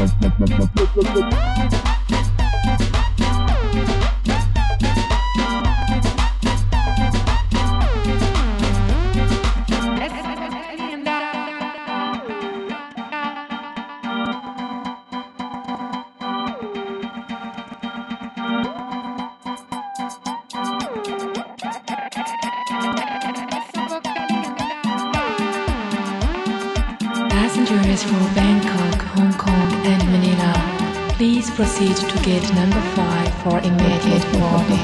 Passengers for Bangkok, Hong Kong, and Manila, please did number five for immediate warning.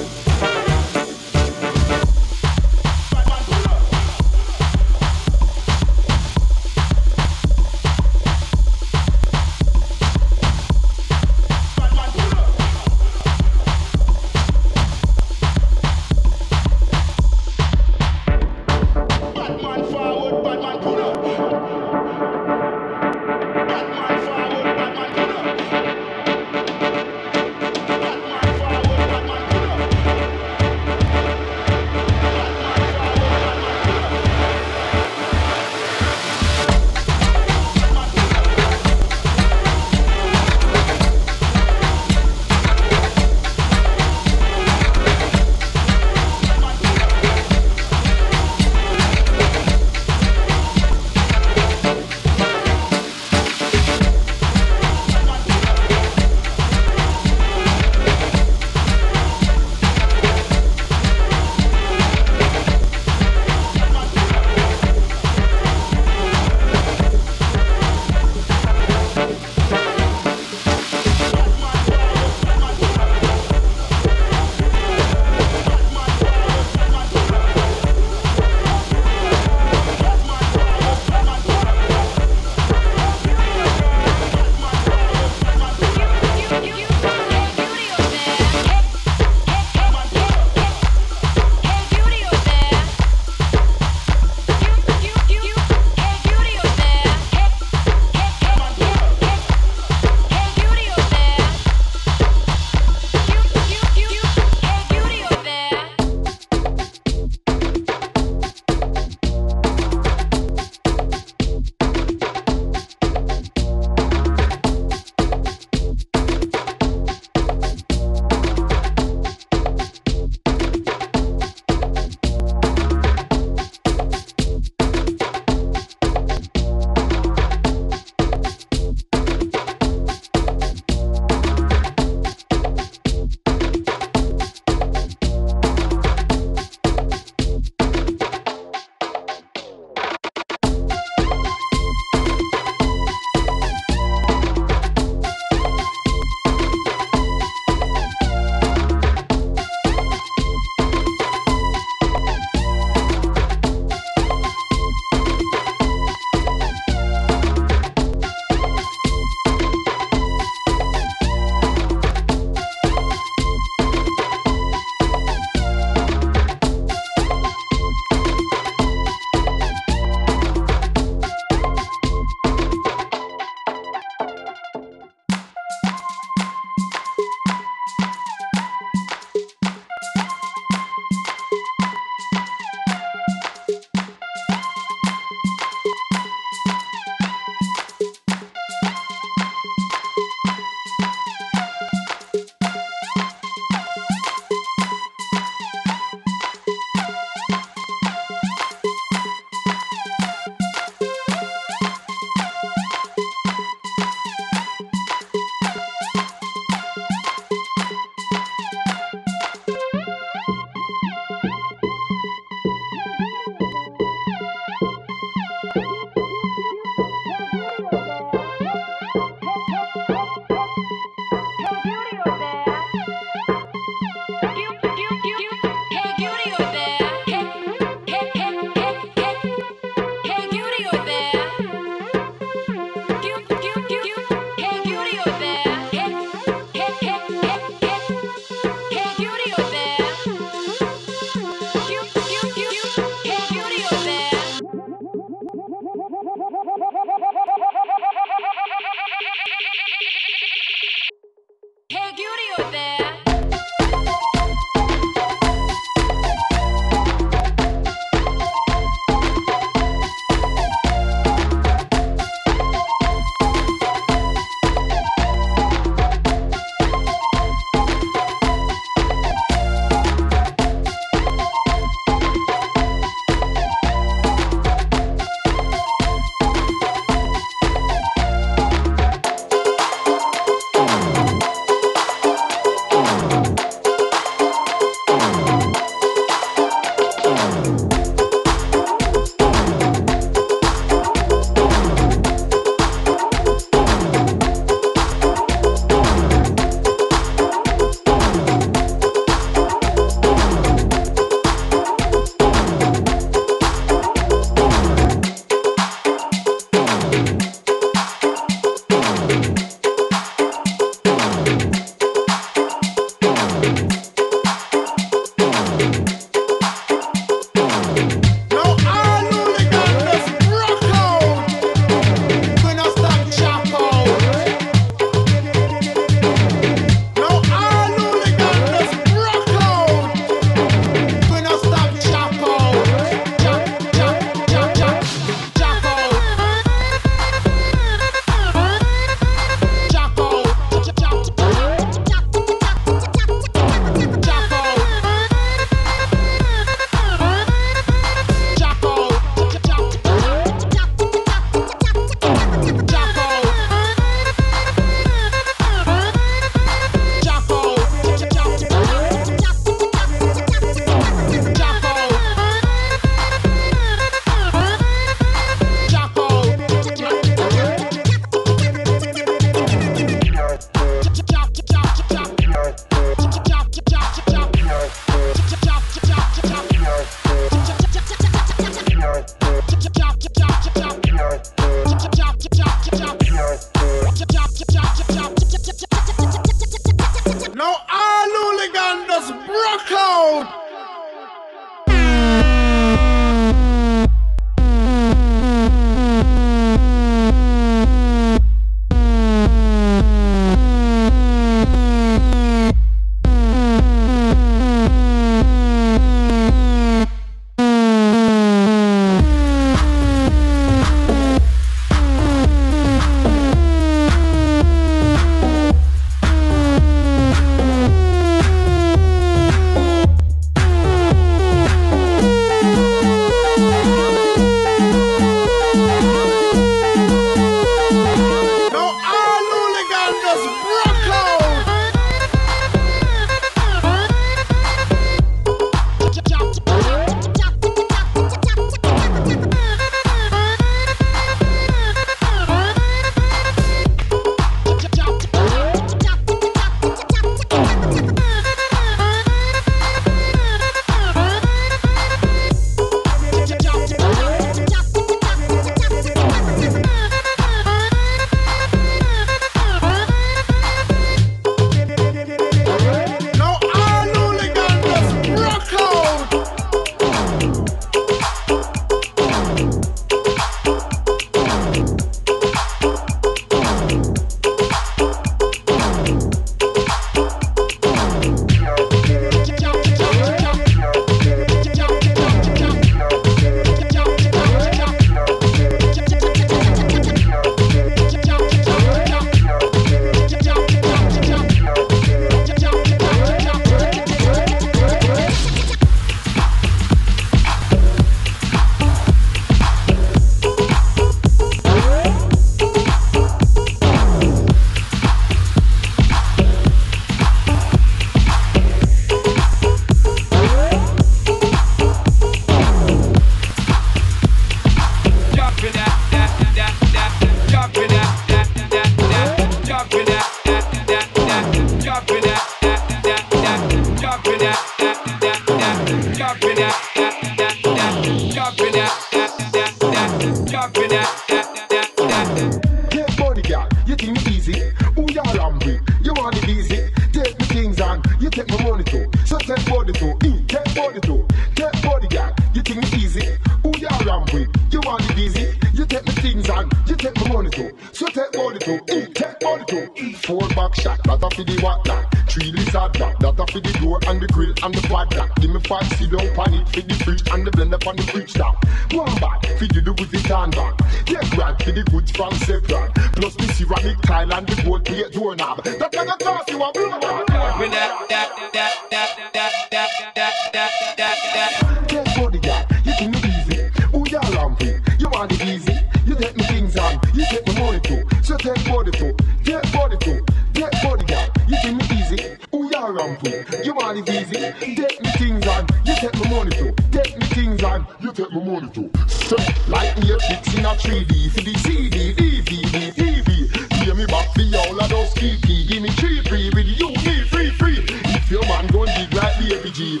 fee for the CD, DVD, TV. Pay me back the all of those kiki. Give me three free with you, me free free. If your man gon' dig like the G,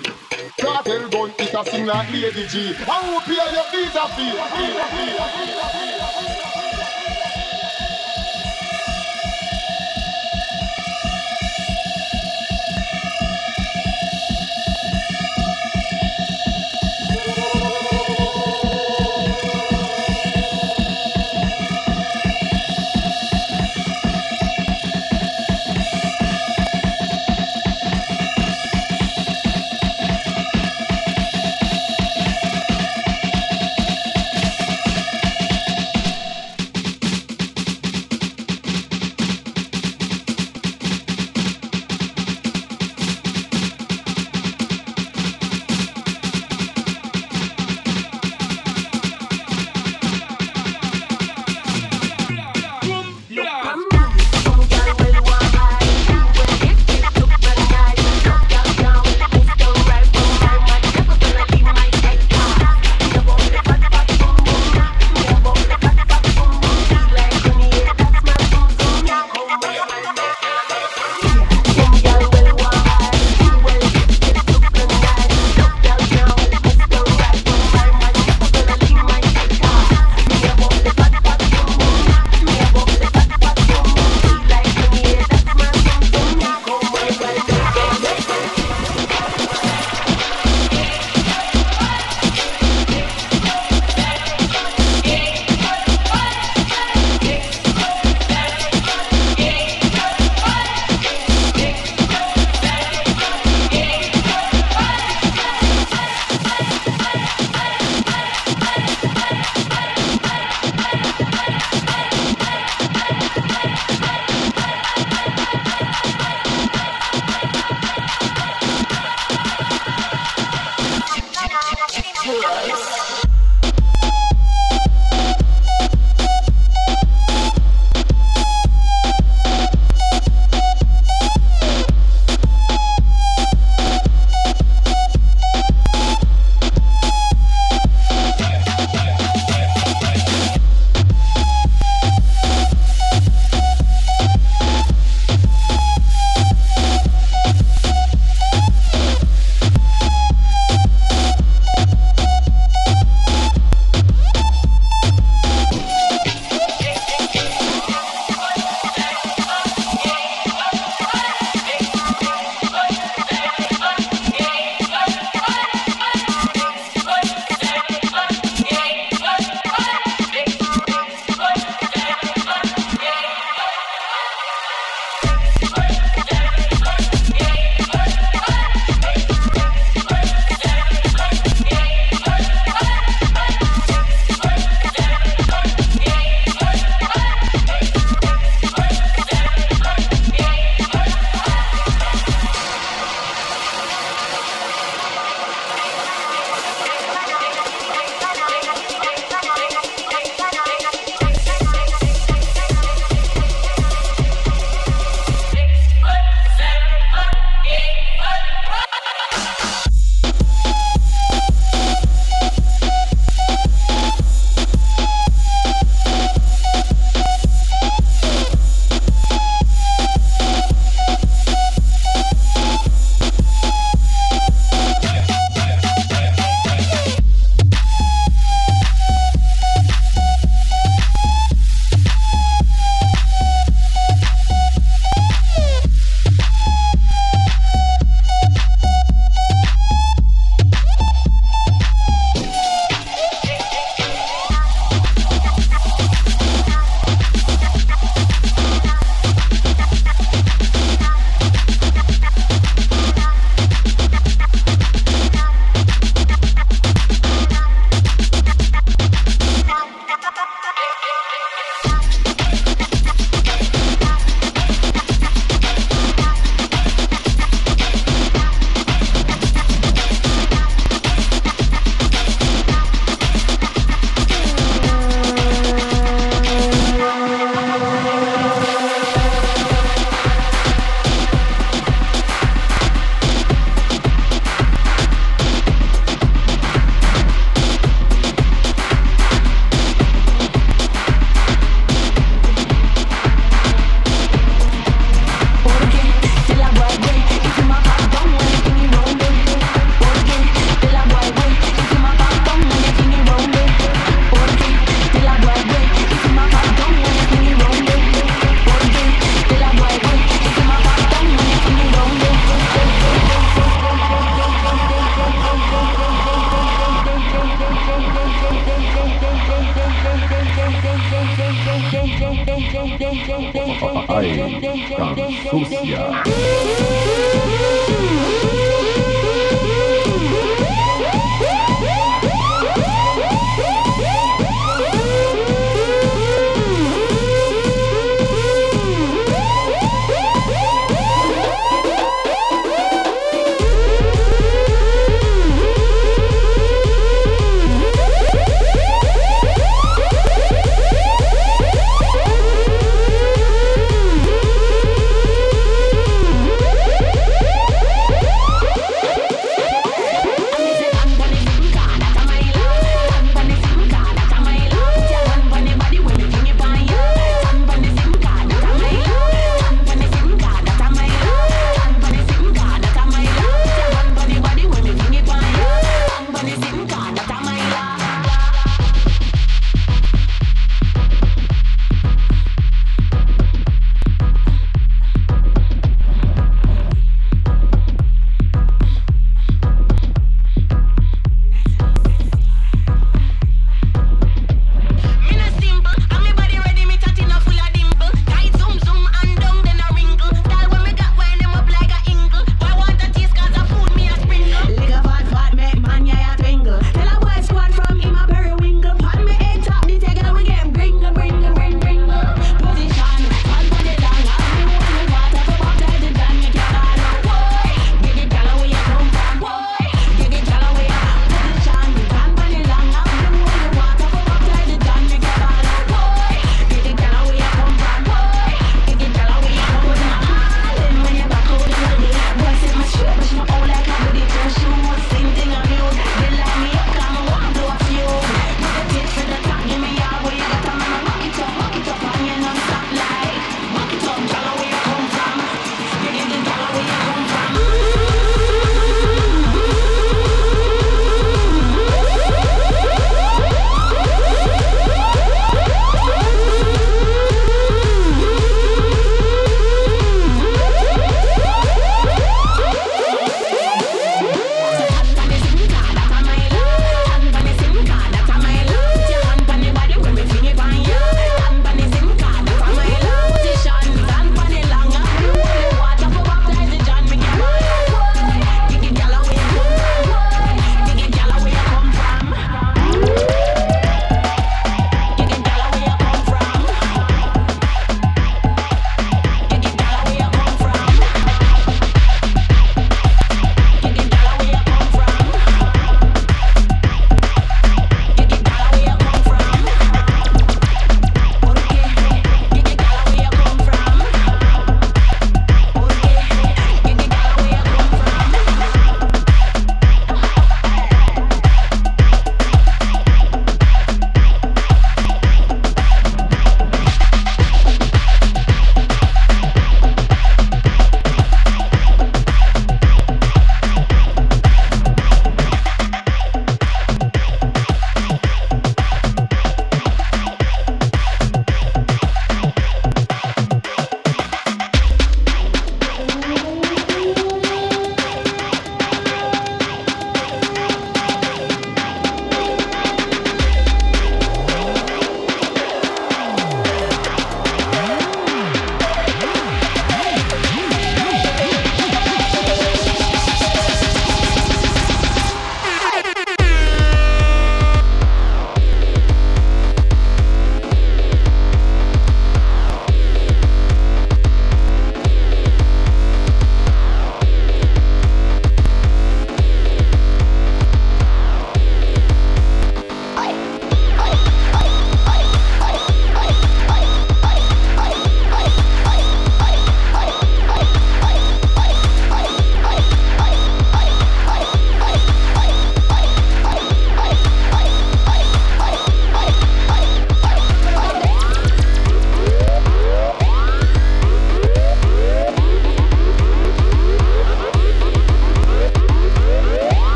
cartel gun it a sing like the Lady I hope you your visa fee. Aj, Francusia.